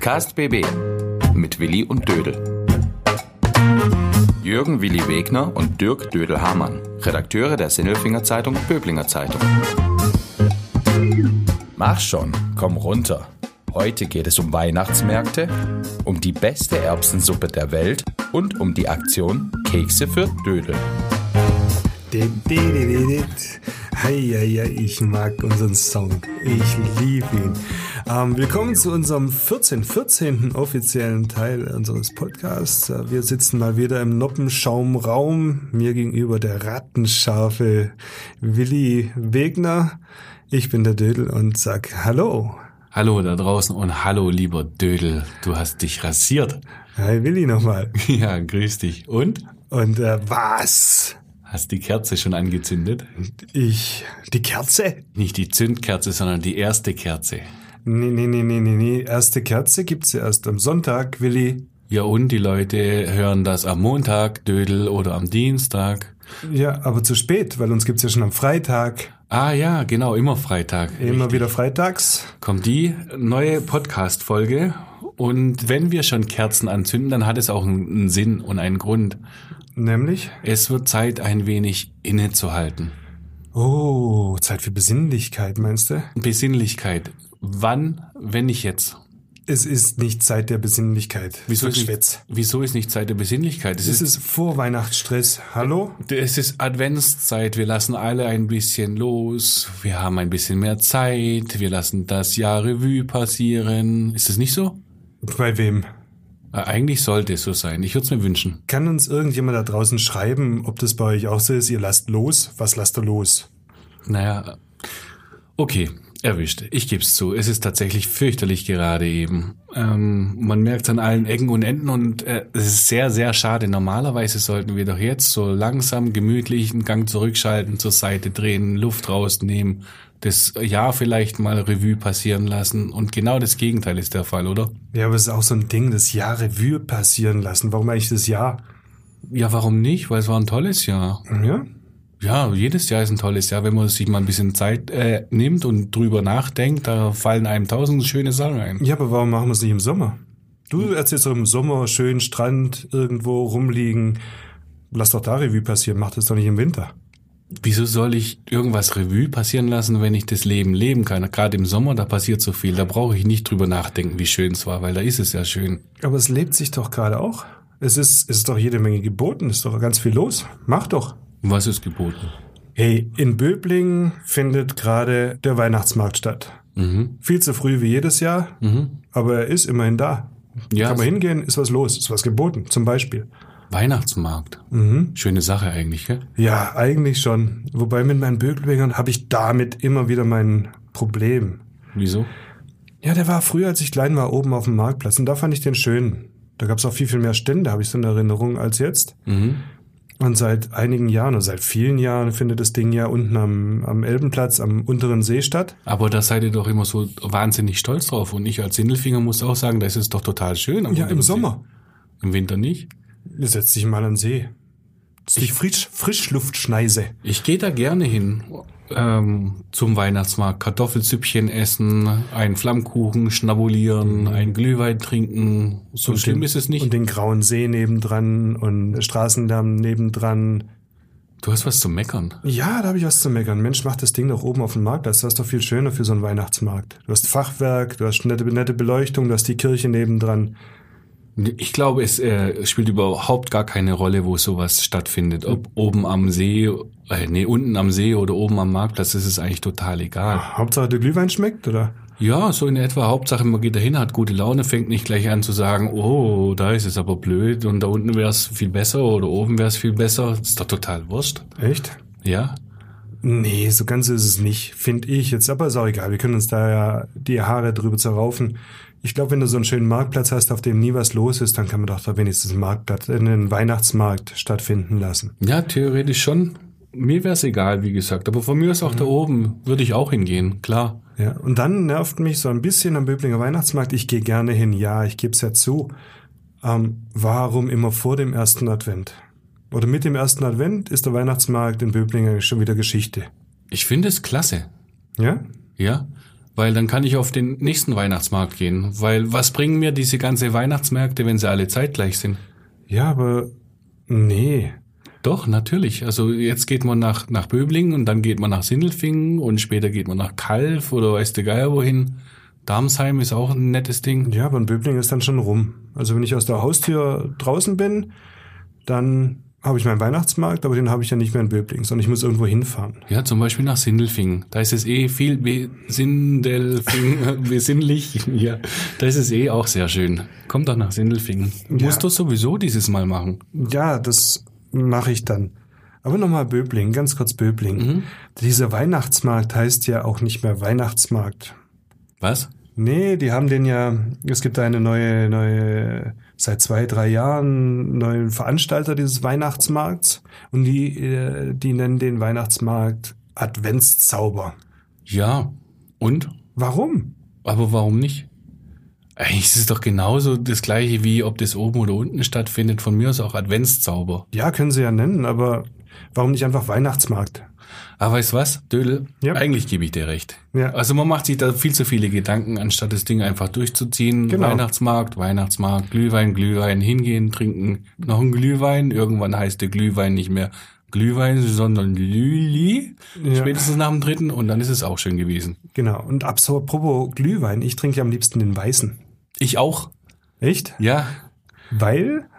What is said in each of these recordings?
Podcast BB mit Willi und Dödel. Jürgen Willi Wegner und Dirk Dödel-Hamann, Redakteure der Sinnelfinger Zeitung Böblinger Zeitung. Mach schon, komm runter. Heute geht es um Weihnachtsmärkte, um die beste Erbsensuppe der Welt und um die Aktion Kekse für Dödel. Heieiei, ich mag unseren Song. Ich liebe ihn. Ähm, willkommen zu unserem 14. 14. offiziellen Teil unseres Podcasts. Äh, wir sitzen mal wieder im Noppenschaumraum. Mir gegenüber der rattenscharfe Willi Wegner. Ich bin der Dödel und sag Hallo. Hallo da draußen und hallo lieber Dödel, du hast dich rasiert. Hi Willi nochmal. Ja, grüß dich. Und? Und äh, was? Hast die Kerze schon angezündet? Ich. Die Kerze? Nicht die Zündkerze, sondern die erste Kerze. Nee, nee, nee, nee, nee, nee. Erste Kerze gibt's ja erst am Sonntag, Willi. Ja, und die Leute hören das am Montag, Dödel, oder am Dienstag. Ja, aber zu spät, weil uns gibt's ja schon am Freitag. Ah ja, genau, immer Freitag. Immer Richtig. wieder freitags. Kommt die neue Podcast-Folge. Und wenn wir schon Kerzen anzünden, dann hat es auch einen Sinn und einen Grund. Nämlich? Es wird Zeit, ein wenig innezuhalten. Oh, Zeit für Besinnlichkeit, meinst du? Besinnlichkeit. Wann, wenn nicht jetzt? Es ist nicht Zeit der Besinnlichkeit. Wieso ist, nicht, wieso ist nicht Zeit der Besinnlichkeit? Es Es ist Vorweihnachtsstress. Hallo? Es ist Adventszeit, wir lassen alle ein bisschen los, wir haben ein bisschen mehr Zeit, wir lassen das Jahr Revue passieren. Ist das nicht so? Bei wem? Äh, Eigentlich sollte es so sein. Ich würde es mir wünschen. Kann uns irgendjemand da draußen schreiben, ob das bei euch auch so ist? Ihr lasst los? Was lasst ihr los? Naja, okay, erwischt. Ich geb's zu. Es ist tatsächlich fürchterlich gerade eben. Ähm, man merkt an allen Ecken und Enden und äh, es ist sehr, sehr schade. Normalerweise sollten wir doch jetzt so langsam, gemütlich einen Gang zurückschalten, zur Seite drehen, Luft rausnehmen, das Jahr vielleicht mal Revue passieren lassen. Und genau das Gegenteil ist der Fall, oder? Ja, aber es ist auch so ein Ding, das Jahr Revue passieren lassen. Warum eigentlich das Jahr? Ja, warum nicht? Weil es war ein tolles Jahr. Ja? Ja, jedes Jahr ist ein tolles Jahr, wenn man sich mal ein bisschen Zeit äh, nimmt und drüber nachdenkt, da fallen einem tausend schöne Sachen ein. Ja, aber warum machen wir es nicht im Sommer? Du erzählst doch im Sommer, schön Strand, irgendwo rumliegen. Lass doch da Revue passieren, mach das doch nicht im Winter. Wieso soll ich irgendwas Revue passieren lassen, wenn ich das Leben leben kann? Gerade im Sommer, da passiert so viel, da brauche ich nicht drüber nachdenken, wie schön es war, weil da ist es ja schön. Aber es lebt sich doch gerade auch. Es ist, es ist doch jede Menge geboten, es ist doch ganz viel los. Mach doch. Was ist geboten? Hey, in Böblingen findet gerade der Weihnachtsmarkt statt. Mhm. Viel zu früh wie jedes Jahr, aber er ist immerhin da. Ja, Kann man hingehen, ist was los, ist was geboten, zum Beispiel. Weihnachtsmarkt. Schöne Sache eigentlich, gell? Ja, eigentlich schon. Wobei mit meinen Böblingern habe ich damit immer wieder mein Problem. Wieso? Ja, der war früher, als ich klein war, oben auf dem Marktplatz und da fand ich den schön. Da gab es auch viel, viel mehr Stände, habe ich so in Erinnerung, als jetzt. Und seit einigen Jahren, oder seit vielen Jahren, findet das Ding ja unten am, am Elbenplatz, am unteren See statt. Aber da seid ihr doch immer so wahnsinnig stolz drauf. Und ich als Sindelfinger muss auch sagen, das ist doch total schön. Ja, im unteren Sommer. See. Im Winter nicht. Setz dich mal an den See. Die Frisch, Frischluftschneise. Ich gehe da gerne hin ähm, zum Weihnachtsmarkt. Kartoffelsüppchen essen, einen Flammkuchen schnabulieren, einen Glühwein trinken. So schlimm den, ist es nicht. Und den grauen See nebendran und Straßendamm nebendran. du hast was zu meckern. Ja, da habe ich was zu meckern. Mensch, mach das Ding doch oben auf dem Marktplatz. Das ist doch viel schöner für so einen Weihnachtsmarkt. Du hast Fachwerk, du hast nette, nette Beleuchtung, du hast die Kirche nebendran. Ich glaube, es äh, spielt überhaupt gar keine Rolle, wo sowas stattfindet. Ob oben am See, äh, nee, unten am See oder oben am Marktplatz, das ist eigentlich total egal. Hauptsache der Glühwein schmeckt, oder? Ja, so in etwa. Hauptsache, man geht dahin, hat gute Laune, fängt nicht gleich an zu sagen, oh, da ist es aber blöd und da unten wäre es viel besser oder oben wäre es viel besser. Das ist doch total wurscht. Echt? Ja? Nee, so ganz ist es nicht, finde ich jetzt. Aber ist auch egal. Wir können uns da ja die Haare drüber zerraufen. Ich glaube, wenn du so einen schönen Marktplatz hast, auf dem nie was los ist, dann kann man doch da wenigstens einen Marktplatz, einen Weihnachtsmarkt stattfinden lassen. Ja, theoretisch schon. Mir wäre es egal, wie gesagt. Aber von mir ist auch da oben, würde ich auch hingehen, klar. Ja, und dann nervt mich so ein bisschen am Böblinger Weihnachtsmarkt. Ich gehe gerne hin, ja, ich gebe es ja zu. Ähm, warum immer vor dem ersten Advent? Oder mit dem ersten Advent ist der Weihnachtsmarkt in Böblingen schon wieder Geschichte. Ich finde es klasse. Ja? Ja, Weil dann kann ich auf den nächsten Weihnachtsmarkt gehen. Weil was bringen mir diese ganze Weihnachtsmärkte, wenn sie alle zeitgleich sind? Ja, aber nee. Doch, natürlich. Also jetzt geht man nach, nach Böblingen und dann geht man nach Sindelfingen und später geht man nach Kalf oder weiß der Geier wohin. Darmsheim ist auch ein nettes Ding. Ja, aber ein Böbling ist dann schon rum. Also wenn ich aus der Haustür draußen bin, dann habe ich meinen Weihnachtsmarkt, aber den habe ich ja nicht mehr in Böbling, sondern ich muss irgendwo hinfahren. Ja, zum Beispiel nach Sindelfingen. Da ist es eh viel Sindelfingen, besinnlich. Ja, da ist es eh auch sehr schön. Kommt doch nach Sindelfingen. Ja. Musst du sowieso dieses Mal machen. Ja, das mache ich dann. Aber nochmal Böbling, ganz kurz Böbling. Mhm. Dieser Weihnachtsmarkt heißt ja auch nicht mehr Weihnachtsmarkt. Was? Nee, die haben den ja, es gibt eine neue, neue, seit zwei, drei Jahren neuen Veranstalter dieses Weihnachtsmarkts und die, äh, die nennen den Weihnachtsmarkt Adventszauber. Ja. Und? Warum? Aber warum nicht? Eigentlich ist es doch genauso das gleiche wie ob das oben oder unten stattfindet. Von mir aus auch Adventszauber. Ja, können sie ja nennen, aber warum nicht einfach Weihnachtsmarkt? Aber weißt du was, Dödel? Ja. Eigentlich gebe ich dir recht. Ja. Also man macht sich da viel zu viele Gedanken, anstatt das Ding einfach durchzuziehen. Genau. Weihnachtsmarkt, Weihnachtsmarkt, Glühwein, Glühwein, hingehen, trinken, noch ein Glühwein. Irgendwann heißt der Glühwein nicht mehr Glühwein, sondern Lüli. Ja. Spätestens nach dem dritten und dann ist es auch schön gewesen. Genau. Und apropos Glühwein, ich trinke ja am liebsten den weißen. Ich auch. Echt? Ja. Weil?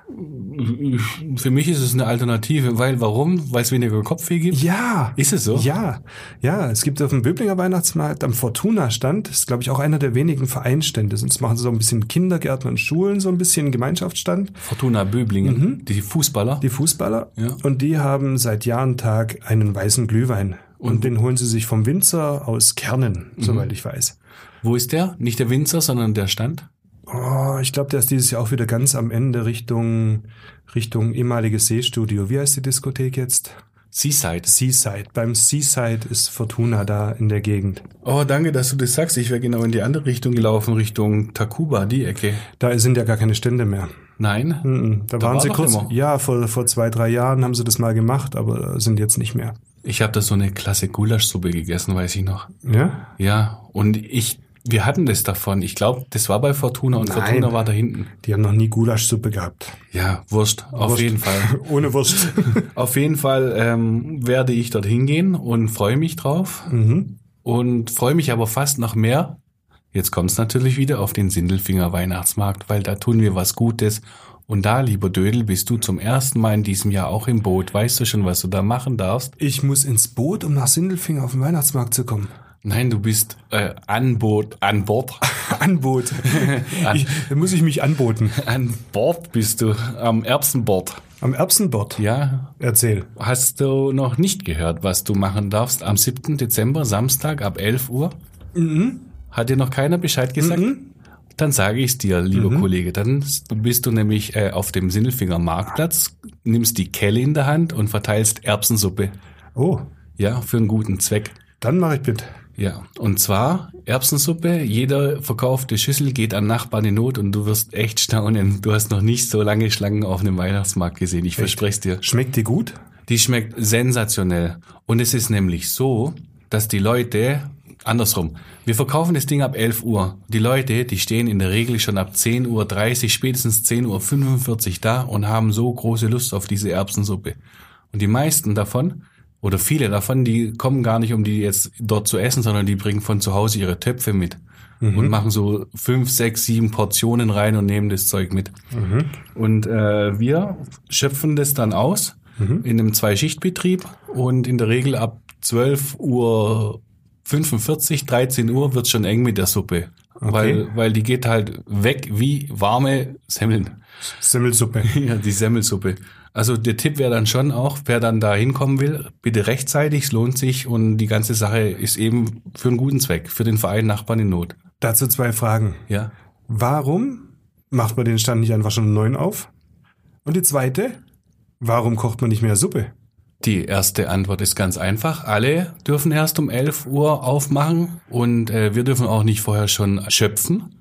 Für mich ist es eine Alternative, weil warum? Weil es weniger Kopfweh gibt? Ja. Ist es so? Ja, ja, es gibt auf dem Böblinger Weihnachtsmarkt am Fortuna-Stand, ist glaube ich auch einer der wenigen Vereinstände, sonst machen sie so ein bisschen Kindergärten und Schulen, so ein bisschen Gemeinschaftsstand, Fortuna Böblingen, die Fußballer. die Fußballer, Ja. und die haben seit Jahr und Tag einen weißen Glühwein. Und den holen sie sich vom Winzer aus Kernen, soweit ich weiß. Wo ist der? Nicht der Winzer, sondern der Stand? Oh, ich glaube, der ist dieses Jahr auch wieder ganz am Ende Richtung, Richtung ehemaliges Seestudio. Wie heißt die Diskothek jetzt? Seaside. Seaside. Beim Seaside ist Fortuna da in der Gegend. Oh, danke, dass du das sagst. Ich wäre genau in die andere Richtung gelaufen, Richtung Takuba, die Ecke. Da sind ja gar keine Stände mehr. Nein? Mhm, Da, Da waren war sie kurz. immer. Ja, vor, vor zwei, drei Jahren haben sie das mal gemacht, aber sind jetzt nicht mehr. Ich habe da so eine klasse Gulaschsuppe gegessen, weiß ich noch. Ja? Ja, und ich, wir hatten das davon. Ich glaube, das war bei Fortuna und Nein. Fortuna war da hinten. Die haben noch nie Gulaschsuppe gehabt. Ja, Wurst, auf Wurst. jeden Fall. Ohne Wurst. Auf jeden Fall ähm, werde ich dorthin gehen und freue mich drauf. mhm. Und freue mich aber fast noch mehr. Jetzt kommt es natürlich wieder auf den Sindelfinger Weihnachtsmarkt, weil da tun wir was Gutes. Und da, lieber Dödel, bist du zum ersten Mal in diesem Jahr auch im Boot. Weißt du schon, was du da machen darfst? Ich muss ins Boot, um nach Sindelfingen auf den Weihnachtsmarkt zu kommen. Nein, du bist äh, an Boot, an Bord. Anboot. ich, da muss ich mich anboten. An Bord bist du, am Erbsenbord. Am Erbsenbord. Ja, Erzähl. hast du noch nicht gehört, was du machen darfst am 7. Dezember, Samstag ab 11 Uhr? Hat dir noch keiner Bescheid gesagt? Dann sage ich es dir, lieber Kollege. Dann bist du nämlich äh, auf dem Sinnelfinger Marktplatz, nimmst die Kelle in der Hand und verteilst Erbsensuppe. Oh, Ja, für einen guten Zweck. dann mache ich mit. Ja, und zwar Erbsensuppe. Jeder verkaufte Schüssel geht an Nachbarn in Not und du wirst echt staunen. Du hast noch nicht so lange Schlangen auf einem Weihnachtsmarkt gesehen. Ich verspreche es dir. Schmeckt die gut? Die schmeckt sensationell. Und es ist nämlich so, dass die Leute, andersrum, wir verkaufen das Ding ab 11 Uhr. Die Leute, die stehen in der Regel schon ab 10.30 Uhr, spätestens 10.45 Uhr da und haben so große Lust auf diese Erbsensuppe. Und die meisten davon, oder viele davon, die kommen gar nicht, um die jetzt dort zu essen, sondern die bringen von zu Hause ihre Töpfe mit. Und machen so fünf, sechs, sieben Portionen rein und nehmen das Zeug mit. Und äh, wir schöpfen das dann aus in einem Zwei-Schicht-Betrieb und in der Regel ab 12 Uhr 45, 13 Uhr wird's schon eng mit der Suppe. Weil, weil die geht halt weg wie warme Semmeln. Semmelsuppe. Ja, die Semmelsuppe. Also der Tipp wäre dann schon auch, wer dann da hinkommen will, bitte rechtzeitig, es lohnt sich und die ganze Sache ist eben für einen guten Zweck, für den Verein Nachbarn in Not. Dazu zwei Fragen. Ja. Warum macht man den Stand nicht einfach schon um neun auf? Und die zweite, warum kocht man nicht mehr Suppe? Die erste Antwort ist ganz einfach. Alle dürfen erst um 11 Uhr aufmachen und äh, wir dürfen auch nicht vorher schon schöpfen,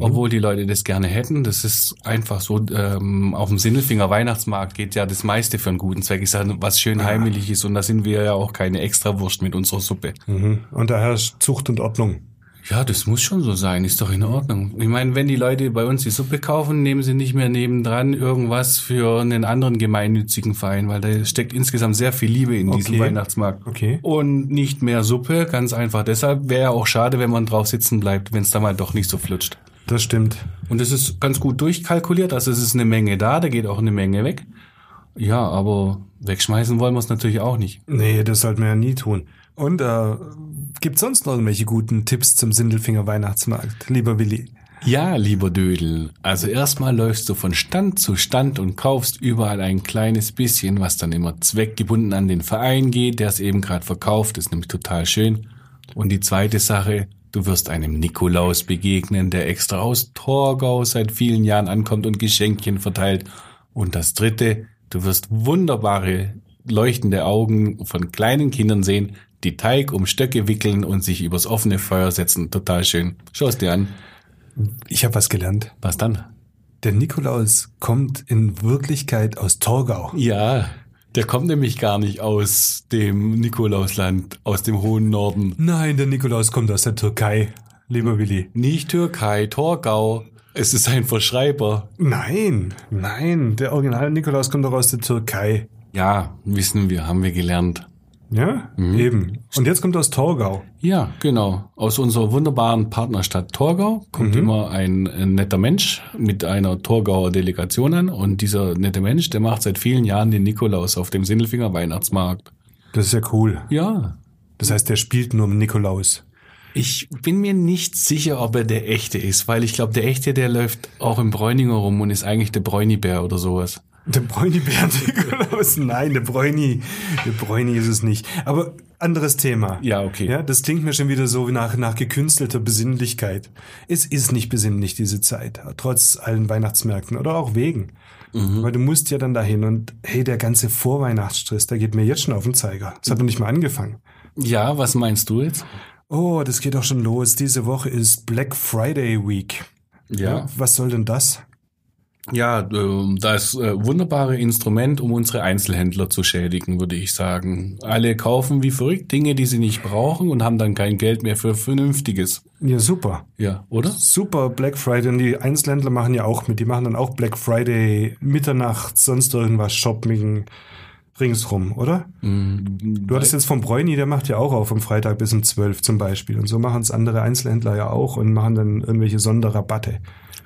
obwohl die Leute das gerne hätten. Das ist einfach so, ähm, auf dem Sinnelfinger Weihnachtsmarkt geht ja das meiste für einen guten Zweck. Ist ja was schön heimeliges und da sind wir ja auch keine Extrawurst mit unserer Suppe. Mhm. Und da herrscht Zucht und Ordnung. Ja, das muss schon so sein, ist doch in Ordnung. Ich meine, wenn die Leute bei uns die Suppe kaufen, nehmen sie nicht mehr nebendran irgendwas für einen anderen gemeinnützigen Verein, weil da steckt insgesamt sehr viel Liebe in diesem Okay. Weihnachtsmarkt. Okay. Und nicht mehr Suppe, ganz einfach. Deshalb wäre ja auch schade, wenn man drauf sitzen bleibt, wenn es da mal doch nicht so flutscht. Das stimmt. Und es ist ganz gut durchkalkuliert, also es ist eine Menge da, da geht auch eine Menge weg. Ja, aber wegschmeißen wollen wir es natürlich auch nicht. Nee, das sollten wir ja nie tun. Und äh, gibt sonst noch irgendwelche guten Tipps zum Sindelfinger Weihnachtsmarkt, lieber Willi? Ja, lieber Dödel. Also erstmal läufst du von Stand zu Stand und kaufst überall ein kleines bisschen, was dann immer zweckgebunden an den Verein geht, der es eben gerade verkauft. ist nämlich total schön. Und die zweite Sache, du wirst einem Nikolaus begegnen, der extra aus Torgau seit vielen Jahren ankommt und Geschenkchen verteilt. Und das dritte, du wirst wunderbare, leuchtende Augen von kleinen Kindern sehen, die Teig um Stöcke wickeln und sich übers offene Feuer setzen. Total schön. Schau es dir an. Ich habe was gelernt. Was dann? Der Nikolaus kommt in Wirklichkeit aus Torgau. Ja, der kommt nämlich gar nicht aus dem Nikolausland, aus dem hohen Norden. Nein, der Nikolaus kommt aus der Türkei, lieber Willi. Nicht Türkei, Torgau. Es ist ein Verschreiber. Nein, nein, der originale Nikolaus kommt doch aus der Türkei. Ja, wissen wir, haben wir gelernt. Ja, eben. Und jetzt kommt aus Torgau. Ja, genau. Aus unserer wunderbaren Partnerstadt Torgau kommt immer ein, äh, netter Mensch mit einer Torgauer Delegation an. Und dieser nette Mensch, der macht seit vielen Jahren den Nikolaus auf dem Sindelfinger Weihnachtsmarkt. Das ist ja cool. Ja, Das heißt, der spielt nur Nikolaus. Ich bin mir nicht sicher, ob er der echte ist, weil ich glaube, der echte, der läuft auch im Bräuninger rum und ist eigentlich der Bräunibär oder sowas. Der Bräunibär Nikolaus? Nein, der Bräuni. Der Bräuni ist es nicht. Aber anderes Thema. Ja, okay. Ja, das klingt mir schon wieder so wie nach, nach gekünstelter Besinnlichkeit. Es ist nicht besinnlich, diese Zeit. Trotz allen Weihnachtsmärkten oder auch wegen. Weil du musst ja dann dahin und hey, der ganze Vorweihnachtsstress, der geht mir jetzt schon auf den Zeiger. Das hat noch nicht mal angefangen. Ja, was meinst du jetzt? Oh, das geht auch schon los. Diese Woche ist Black Friday Week. Ja. Was soll denn das? Ja, ähm, das äh, wunderbare Instrument, um unsere Einzelhändler zu schädigen, würde ich sagen. Alle kaufen wie verrückt Dinge, die sie nicht brauchen und haben dann kein Geld mehr für Vernünftiges. Ja, super. Ja, oder? Super Black Friday. Und die Einzelhändler machen ja auch mit. Die machen dann auch Black Friday, Mitternacht, sonst irgendwas, Shopping ringsrum, oder? Du hattest jetzt vom Bräuni, der macht ja auch auf am Freitag bis um 12 zum Beispiel. Und so machen es andere Einzelhändler ja auch und machen dann irgendwelche Sonderrabatte.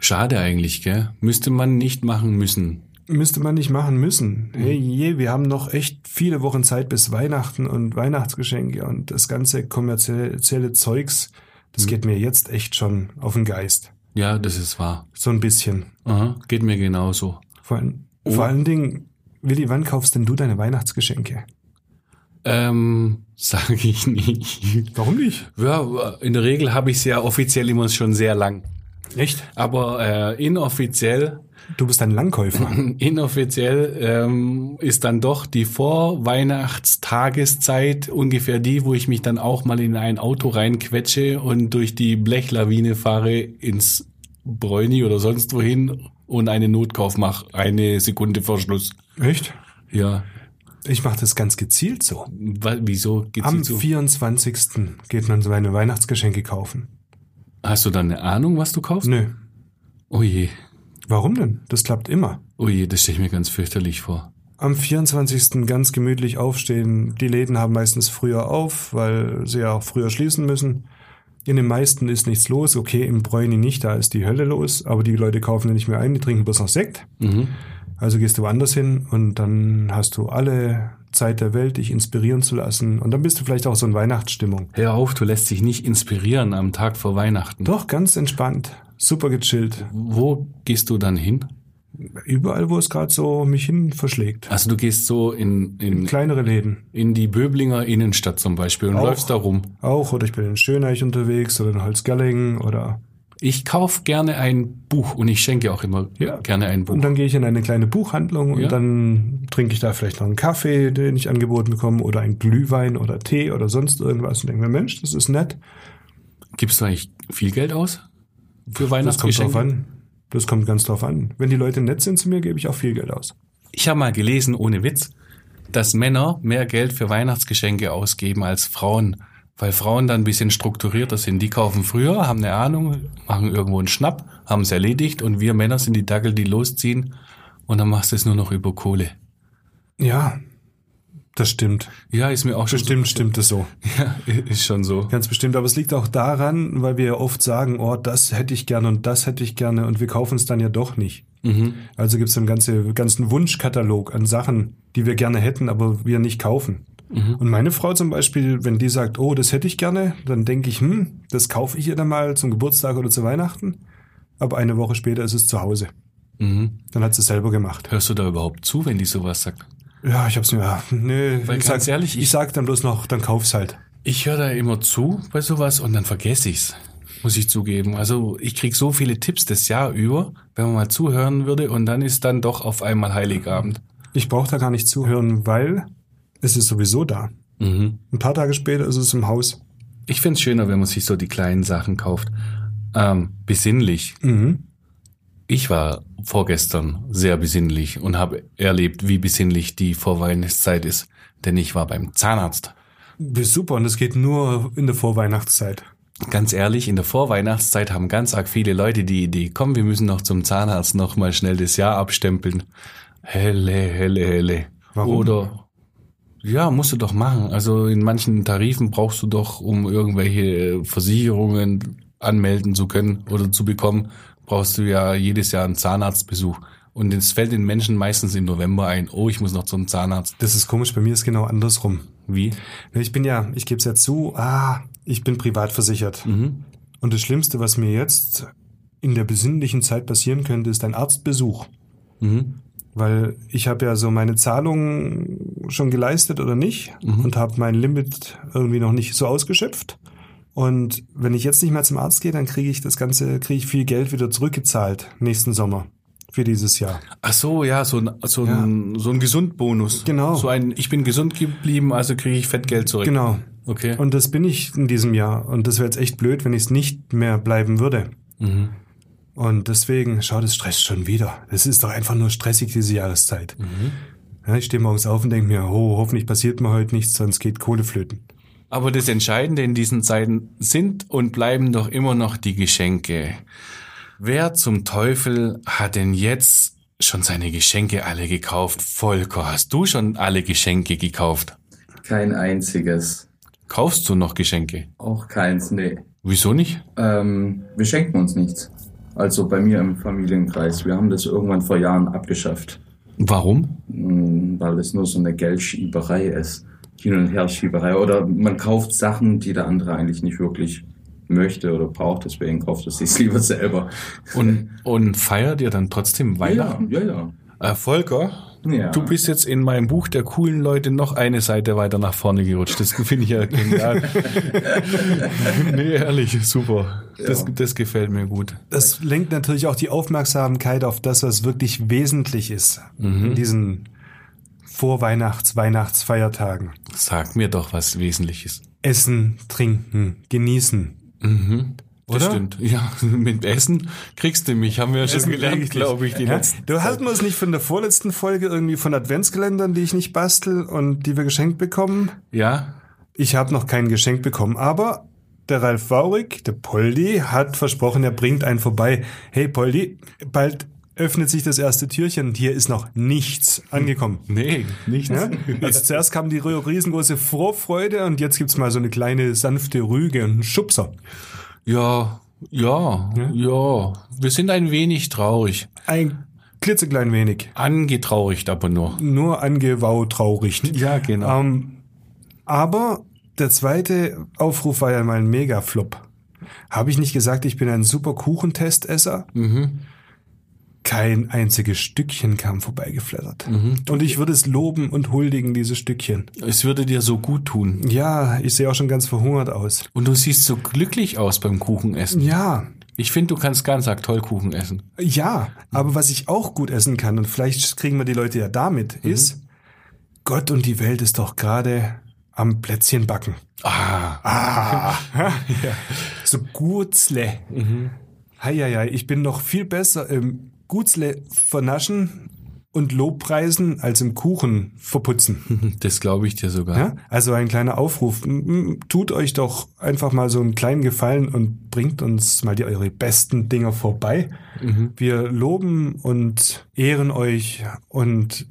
Schade eigentlich, gell? Müsste man nicht machen müssen. Müsste man nicht machen müssen. Hey je, wir haben noch echt viele Wochen Zeit bis Weihnachten und Weihnachtsgeschenke und das ganze kommerzielle Zeugs, das geht mir jetzt echt schon auf den Geist. Ja, das ist wahr. So ein bisschen. Aha, geht mir genauso. Vor, allen- vor allen Dingen, Willi, wann kaufst denn du deine Weihnachtsgeschenke? Ähm, sage ich nicht. Warum nicht? Ja, in der Regel habe ich es ja offiziell immer schon sehr lang. Echt? Aber äh, inoffiziell, Du bist ein Langkäufer. inoffiziell ähm, ist dann doch die Vorweihnachtstageszeit ungefähr die, wo ich mich dann auch mal in ein Auto reinquetsche und durch die Blechlawine fahre ins Bräuni oder sonst wohin und einen Notkauf mache. Eine Sekunde vor Schluss. Echt? Ja. Ich mache das ganz gezielt so. Wa- Wieso geht's Am so? 24. geht man seine Weihnachtsgeschenke kaufen. Hast du dann eine Ahnung, was du kaufst? Nö. Oh je. Warum denn? Das klappt immer. Oh je, das stelle ich mir ganz fürchterlich vor. Am 24. ganz gemütlich aufstehen. Die Läden haben meistens früher auf, weil sie ja auch früher schließen müssen. In den meisten ist nichts los. Okay, im Bräuni nicht, da ist die Hölle los. Aber die Leute kaufen ja nicht mehr ein, die trinken bloß noch Sekt. Mhm. Also gehst du woanders hin und dann hast du alle Zeit der Welt, dich inspirieren zu lassen. Und dann bist du vielleicht auch so in Weihnachtsstimmung. Hör auf, du lässt dich nicht inspirieren am Tag vor Weihnachten. Doch, ganz entspannt. Super gechillt. Wo gehst du dann hin? Überall, wo es gerade so mich hin verschlägt. Also du gehst so in, in, Kleinere Läden. in die Böblinger Innenstadt zum Beispiel und Auch. läufst da rum. Auch, oder ich bin in Schöneich unterwegs oder in Holzgerlingen oder Ich kauf gerne ein Buch und ich schenke auch immer Ja. gerne ein Buch. Und dann gehe ich in eine kleine Buchhandlung und Ja. dann trinke ich da vielleicht noch einen Kaffee, den ich angeboten bekomme, oder einen Glühwein oder Tee oder sonst irgendwas und denke mir, Mensch, das ist nett. Gibst du eigentlich viel Geld aus für Das kommt Weihnachtsgeschenke? drauf an. Das kommt ganz drauf an. Wenn die Leute nett sind zu mir, gebe ich auch viel Geld aus. Ich habe mal gelesen, ohne Witz, dass Männer mehr Geld für Weihnachtsgeschenke ausgeben als Frauen. Weil Frauen dann ein bisschen strukturierter sind. Die kaufen früher, haben eine Ahnung, machen irgendwo einen Schnapp, haben es erledigt und wir Männer sind die Dackel, die losziehen und dann machst du es nur noch über Kohle. Ja, das stimmt. Ja, ist mir auch schon Bestimmt stimmt es so. so. Ja, ist schon so. Ganz bestimmt. Aber es liegt auch daran, weil wir ja oft sagen, oh, das hätte ich gerne und das hätte ich gerne und wir kaufen es dann ja doch nicht. Mhm. Also gibt es einen ganze, ganzen Wunschkatalog an Sachen, die wir gerne hätten, aber wir nicht kaufen. Mhm. Und meine Frau zum Beispiel, wenn die sagt, oh, das hätte ich gerne, dann denke ich, hm, das kaufe ich ihr dann mal zum Geburtstag oder zu Weihnachten. Aber eine Woche später ist es zu Hause. Mhm. Dann hat sie es selber gemacht. Hörst du da überhaupt zu, wenn die sowas sagt? Ja, ich hab's mir, ja, nee, Weil ich ganz sag, ehrlich, ich, ich- sag dann bloß noch, dann kauf's halt. Ich höre da immer zu bei sowas und dann vergesse ich's, muss ich zugeben. Also ich krieg so viele Tipps das Jahr über, wenn man mal zuhören würde und dann ist dann doch auf einmal Heiligabend. Ich brauche da gar nicht zuhören, weil es ist sowieso da. Mhm. Ein paar Tage später ist es im Haus. Ich find's schöner, wenn man sich so die kleinen Sachen kauft. Ähm, besinnlich. Mhm. Ich war vorgestern sehr besinnlich und habe erlebt, wie besinnlich die Vorweihnachtszeit ist. Denn ich war beim Zahnarzt. Ist super und es geht nur in der Vorweihnachtszeit. Ganz ehrlich, in der Vorweihnachtszeit haben ganz arg viele Leute die Idee, komm, wir müssen noch zum Zahnarzt noch mal schnell das Jahr abstempeln. Helle, helle, helle. Warum? Oder ja, musst du doch machen. Also in manchen Tarifen brauchst du doch, um irgendwelche Versicherungen anmelden zu können oder zu bekommen, brauchst du ja jedes Jahr einen Zahnarztbesuch. Und es fällt den Menschen meistens im November ein, oh, ich muss noch zum Zahnarzt. Das ist komisch, bei mir ist genau andersrum. Wie? Ich bin ja, ich gebe es ja zu, ah, ich bin privat versichert. Mhm. Und das Schlimmste, was mir jetzt in der besinnlichen Zeit passieren könnte, ist ein Arztbesuch. Mhm. Weil ich habe ja so meine Zahlungen schon geleistet oder nicht und habe mein Limit irgendwie noch nicht so ausgeschöpft. Und wenn ich jetzt nicht mehr zum Arzt gehe, dann kriege ich das Ganze, kriege ich viel Geld wieder zurückgezahlt nächsten Sommer für dieses Jahr. Ach so, ja, so ein, so ein, so ein Gesundbonus. Genau. So ein, ich bin gesund geblieben, also kriege ich Fettgeld zurück. Genau. Okay. Und das bin ich in diesem Jahr. Und das wäre jetzt echt blöd, wenn ich es nicht mehr bleiben würde. Mhm. Und deswegen, schau, das stresst schon wieder. Es ist doch einfach nur stressig, diese Jahreszeit. Ja, ich stehe morgens auf und denke mir, oh, hoffentlich passiert mir heute nichts, sonst geht Kohle flöten. Aber das Entscheidende in diesen Zeiten sind und bleiben doch immer noch die Geschenke. Wer zum Teufel hat denn jetzt schon seine Geschenke alle gekauft? Volker, hast du schon alle Geschenke gekauft? Kein einziges. Kaufst du noch Geschenke? Auch keins, nee. Wieso nicht? Ähm, wir schenken uns nichts. Also bei mir im Familienkreis. Wir haben das irgendwann vor Jahren abgeschafft, Warum? Mm, weil es nur so eine Geldschieberei ist. Hin- und Herschieberei. Oder man kauft Sachen, die der andere eigentlich nicht wirklich möchte oder braucht. Deswegen kauft es sich lieber selber. Und, und feiert ihr dann trotzdem Ja, Weihnachten? ja, ja. Äh, Volker, Ja. du bist jetzt in meinem Buch der coolen Leute noch eine Seite weiter nach vorne gerutscht. Das finde ich ja genial. nee, ehrlich, super. Das, Ja. das gefällt mir gut. Das lenkt natürlich auch die Aufmerksamkeit auf das, was wirklich wesentlich ist in diesen Vorweihnachts-, Weihnachtsfeiertagen. Sag mir doch was Wesentliches. Essen, trinken, genießen. Das Oder? stimmt. Ja, mit Essen kriegst du mich, haben wir ja schon Essen gelernt, glaube ich, die Ja? letzten. Du halten wir es nicht von der vorletzten Folge irgendwie von Adventskalendern, die ich nicht bastel und die wir geschenkt bekommen? Ja? Ich habe noch kein Geschenk bekommen, aber der Ralf Waurig, der Poldi, hat versprochen, er bringt einen vorbei. Hey Poldi, bald öffnet sich das erste Türchen und hier ist noch nichts angekommen. Nee, nichts. Ja? Also zuerst kam die riesengroße Vorfreude und jetzt gibt's mal so eine kleine sanfte Rüge und einen Schubser. Ja, ja, ja. Wir sind ein wenig traurig. Ein klitzeklein wenig. Angetraurigt aber nur. Nur angewau traurig. Ja, genau. Ähm, aber der zweite Aufruf war ja mal ein Mega-Flop. Habe ich nicht gesagt, ich bin ein super Kuchentestesser? Mhm. Kein einziges Stückchen kam vorbeigeflattert. Mhm. Und ich würde es loben und huldigen, diese Stückchen. Es würde dir so gut tun. Ja, ich sehe auch schon ganz verhungert aus. Und du siehst so glücklich aus beim Kuchenessen. Ja, Ich finde, du kannst ganz arg toll Kuchen essen. ja, aber was ich auch gut essen kann, und vielleicht kriegen wir die Leute ja damit, Mhm. ist, Gott und die Welt ist doch gerade am Plätzchen backen. Ah, Ah, so Gutzle. Mhm. Heieiei, ich bin noch viel besser im Gutzle vernaschen und Lobpreisen als im Kuchen verputzen. Das glaube ich dir sogar. Ja? Also ein kleiner Aufruf. Tut euch doch einfach mal so einen kleinen Gefallen und bringt uns mal die eure besten Dinger vorbei. Wir loben und ehren euch und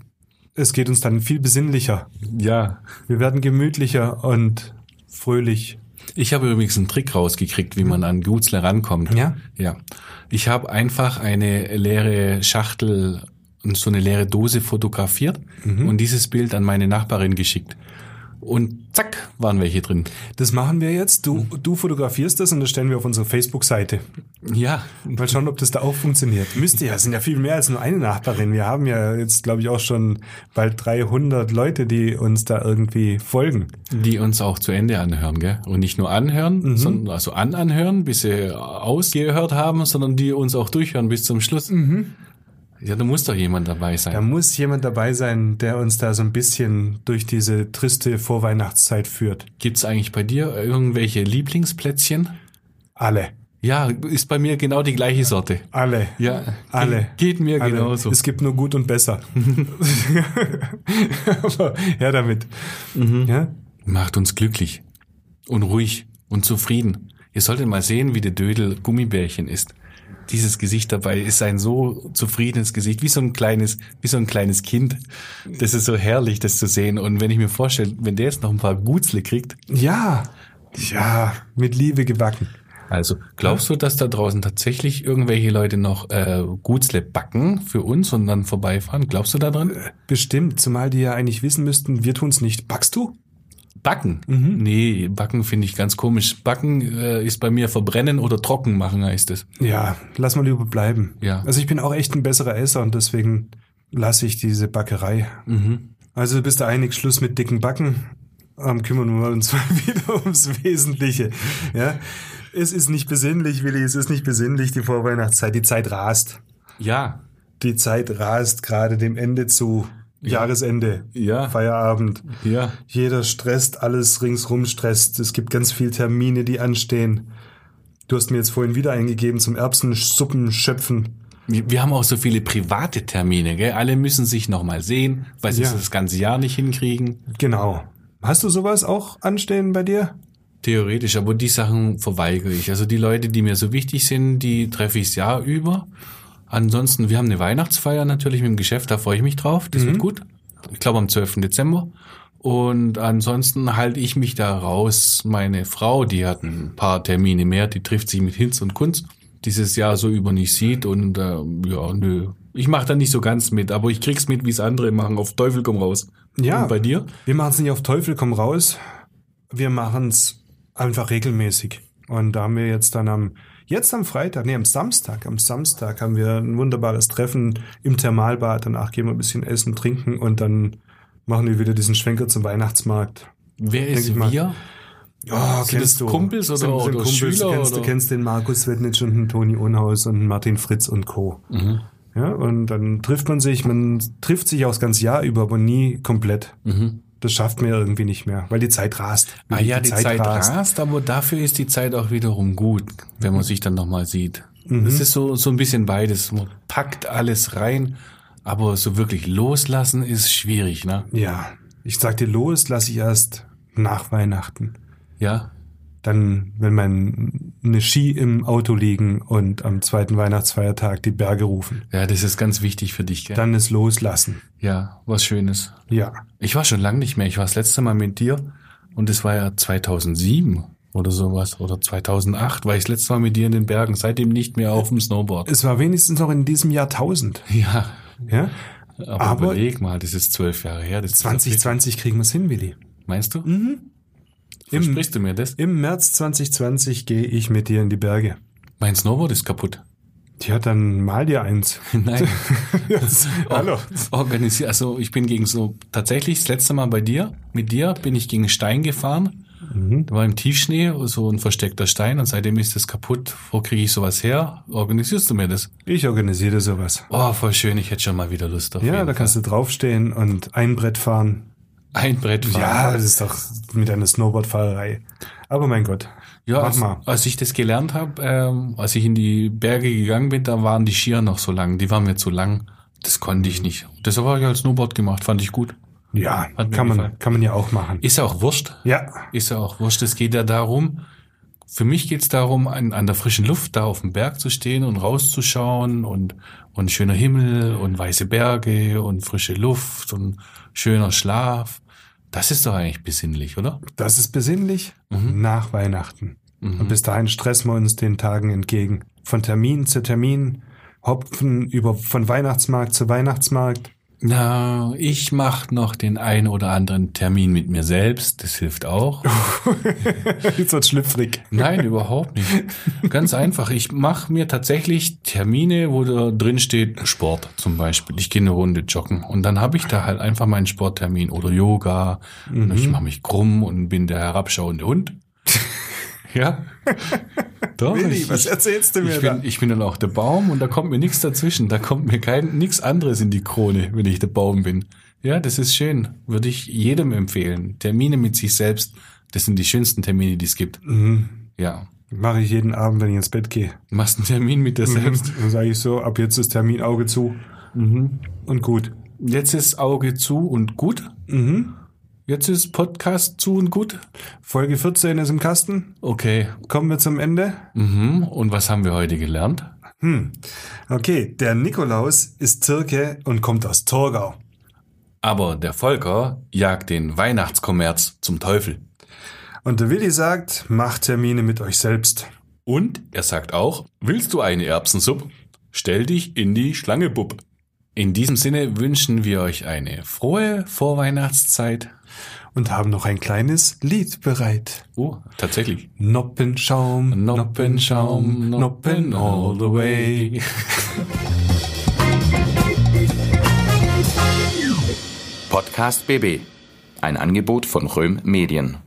es geht uns dann viel besinnlicher. Ja. Wir werden gemütlicher und fröhlich. Ich habe übrigens einen Trick rausgekriegt, wie man an Gutzle rankommt. Ja? Ja. Ich habe einfach eine leere Schachtel und so eine leere Dose fotografiert und dieses Bild an meine Nachbarin geschickt. Und zack, waren welche drin. Das machen wir jetzt. Du, du fotografierst das und das stellen wir auf unsere Facebook-Seite. Ja. Mal schauen, ob das da auch funktioniert. Müsste ja, es sind ja viel mehr als nur eine Nachbarin. Wir haben ja jetzt, glaube ich, auch schon bald 300 Leute, die uns da irgendwie folgen. Die uns auch zu Ende anhören, gell? Und nicht nur anhören, sondern also an anhören, bis sie ausgehört haben, sondern die uns auch durchhören bis zum Schluss. Ja, da muss doch jemand dabei Da sein. muss jemand dabei sein, der uns da so ein bisschen durch diese triste Vorweihnachtszeit führt. Gibt's eigentlich bei dir irgendwelche Lieblingsplätzchen? Alle. Ja, ist bei mir genau die gleiche Sorte. Alle. Ja, Alle. Geht mir Alle. genauso. Es gibt nur gut und besser. Aber her damit. Mhm. Ja? Macht uns glücklich und ruhig und zufrieden. Ihr solltet mal sehen, wie der Dödel Gummibärchen ist. Dieses Gesicht dabei ist ein so zufriedenes Gesicht, wie so ein kleines, wie so ein kleines Kind. Das ist so herrlich, das zu sehen. Und wenn ich mir vorstelle, wenn der jetzt noch ein paar Gutzle kriegt, Ja. Ja, mit Liebe gebacken. also glaubst du, dass da draußen tatsächlich irgendwelche Leute noch äh, Gutzle backen für uns und dann vorbeifahren? Glaubst du da dran? Bestimmt, zumal die ja eigentlich wissen müssten, wir tun's nicht. Backst du? Backen? Nee, backen finde ich ganz komisch. Backen äh, ist bei mir verbrennen oder trocken machen heißt es. Ja, lass mal lieber bleiben. Ja. Also ich bin auch echt ein besserer Esser und deswegen lasse ich diese Backerei. Also du bist da einig, Schluss mit dicken Backen. Ähm, kümmern wir uns mal wieder ums Wesentliche. Ja. Es ist nicht besinnlich, Willi, es ist nicht besinnlich, die Vorweihnachtszeit. Die Zeit rast. Ja, Die Zeit rast gerade dem Ende zu. Jahresende. Ja. Feierabend. ja. Jeder stresst, alles ringsrum stresst. Es gibt ganz viele Termine, die anstehen. Du hast mir jetzt vorhin wieder eingegeben zum Erbsensuppen schöpfen. Wir haben auch so viele private Termine, gell? Alle müssen sich nochmal sehen, weil sie Ja. es das ganze Jahr nicht hinkriegen. Genau. Hast du sowas auch anstehen bei dir? Theoretisch, aber die Sachen verweigere ich. Also die Leute, die mir so wichtig sind, die treffe ich das Jahr über. Ansonsten, wir haben eine Weihnachtsfeier natürlich mit dem Geschäft, da freue ich mich drauf. Das wird gut. Ich glaube am 12. Dezember. Und ansonsten halte ich mich da raus. Meine Frau, die hat ein paar Termine mehr, die trifft sich mit Hinz und Kunz. Dieses Jahr so über nicht sieht und äh, ja, nö. Ich mache da nicht so ganz mit, aber ich krieg's mit, wie es andere machen. Auf Teufel komm raus. Ja. Und bei dir? Wir machen es nicht auf Teufel komm raus. Wir machen es einfach regelmäßig. Und da haben wir jetzt dann am, jetzt am Freitag, nee, am Samstag, am Samstag haben wir ein wunderbares Treffen im Thermalbad. Danach gehen wir ein bisschen essen, trinken und dann machen wir wieder diesen Schwenker zum Weihnachtsmarkt. Wer ist ich mal. wir? Oh, Sind das Kumpels oder- sind, sind oder Kumpels. Schüler du, kennst, oder? du kennst den Markus Wednitsch und den Toni Unhaus und den Martin Fritz und Co. Mhm. Ja, und dann trifft man sich, man trifft sich auch das ganze Jahr über, aber nie komplett. Das schafft man ja irgendwie nicht mehr, weil die Zeit rast. Mhm. Ah ja, die, Zeit, rast. aber dafür ist die Zeit auch wiederum gut, wenn man sich dann nochmal sieht. Es ist so, so ein bisschen beides. Man packt alles rein, aber so wirklich loslassen ist schwierig, ne? Ja, ich sag dir, los lasse ich erst nach Weihnachten. Ja. Dann, wenn mein eine Ski im Auto liegen und am zweiten Weihnachtsfeiertag die Berge rufen. Ja, das ist ganz wichtig für dich, gell? Dann ist loslassen. ja, was Schönes. Ja. Ich war schon lange nicht mehr. Ich war das letzte Mal mit dir und es war ja 2007 oder sowas oder 2008 war ich das letzte Mal mit dir in den Bergen. Seitdem nicht mehr auf dem Snowboard. Es war wenigstens noch in diesem Jahrtausend. Ja, Ja? aber, Aber- überleg mal, das ist zwölf Jahre her. Das ist 2020 kriegen wir es hin, Willi. Meinst du? Im, Versprichst du mir das? Im März 2020 gehe ich mit dir in die Berge. Mein Snowboard ist kaputt. Tja, dann mal dir eins. Nein. Hallo. Organisiert. Also ich bin gegen so tatsächlich das letzte Mal bei dir, mit dir bin ich gegen Stein gefahren. Da war im Tiefschnee so ein versteckter Stein und seitdem ist das kaputt. Wo kriege ich sowas her? Organisierst du mir das? Ich organisiere sowas. Oh, voll schön. Ich hätte schon mal wieder Lust auf Ja, da kannst du draufstehen und ein Brett fahren. Ein Brett fahren. Ja, das ist doch mit einer Snowboardfahrerei. Aber mein Gott. Ja, als, mal. als ich das gelernt habe, ähm, als ich in die Berge gegangen bin, da waren die Skier noch so lang. Die waren mir zu lang. Das konnte ich nicht. Deshalb habe ich als Snowboard gemacht, fand ich gut. Ja, kann man, gefallen. kann man ja auch machen. Ist ja auch wurscht. Ja, Ist ja auch wurscht. Es geht ja darum, für mich geht's darum, an, an der frischen Luft da auf dem Berg zu stehen und rauszuschauen und, und schöner Himmel und weiße Berge und frische Luft und schöner Schlaf. Das ist doch eigentlich besinnlich, oder? das ist besinnlich Mhm. nach Weihnachten. Und bis dahin stressen wir uns den Tagen entgegen. Von Termin zu Termin, hopfen über von Weihnachtsmarkt zu Weihnachtsmarkt. Na, ich mach noch den einen oder anderen Termin mit mir selbst. Das hilft auch. Jetzt wird schlüpfrig. Nein, überhaupt nicht. Ganz einfach. Ich mache mir tatsächlich Termine, wo da drin steht Sport zum Beispiel. Ich gehe eine Runde joggen und dann habe ich da halt einfach meinen Sporttermin oder Yoga. Und ich mache mich krumm und bin der herabschauende Hund. Ja. Doch, Willi, ich, was erzählst du mir ich da? bin, ich bin dann auch der Baum und da kommt mir nichts dazwischen. Da kommt mir kein nichts anderes in die Krone, wenn ich der Baum bin. Ja, das ist schön. Würde ich jedem empfehlen. Termine mit sich selbst, das sind die schönsten Termine, die es gibt. Mhm. Ja. Mache ich jeden Abend, wenn ich ins Bett gehe. Machst einen Termin mit dir selbst. Dann sage ich so, ab jetzt ist Termin Auge zu. Mhm. Und gut. Jetzt ist Auge zu und gut. Mhm. Jetzt ist Podcast zu und gut. Folge 14 ist im Kasten. Okay. Kommen wir zum Ende. Mhm. Und was haben wir heute gelernt? Hm. Okay, der Nikolaus ist Türke und kommt aus Torgau. Aber der Volker jagt den Weihnachtskommerz zum Teufel. Und der Willi sagt, macht Termine mit euch selbst. Und er sagt auch, willst du eine Erbsensuppe? Stell dich in die Schlange, Bub. In diesem Sinne wünschen wir euch eine frohe Vorweihnachtszeit. Und haben noch ein kleines Lied bereit. Oh, tatsächlich. Noppenschaum, Noppenschaum, Noppen all the way. Podcast BB. Ein Angebot von Röhm Medien.